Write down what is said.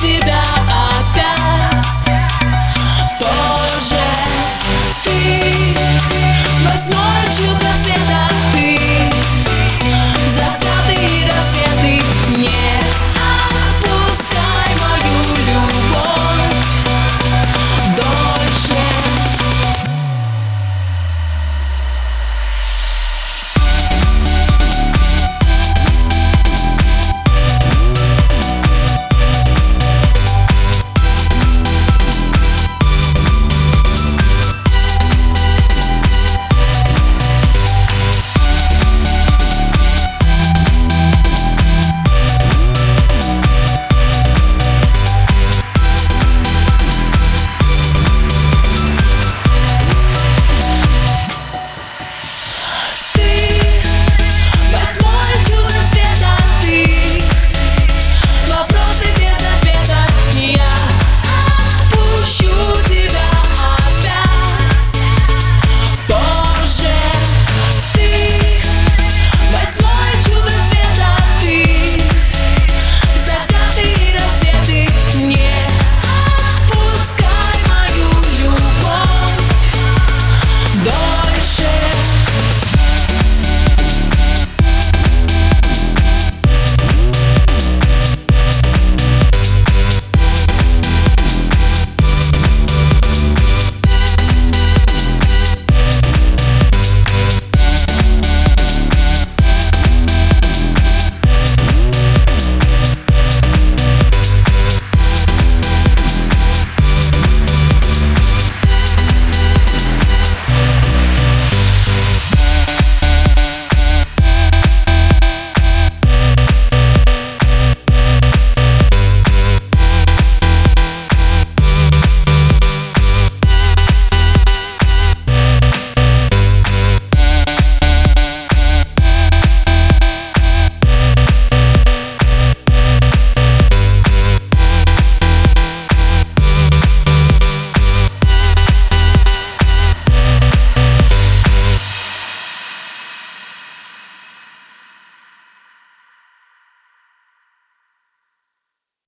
тебя.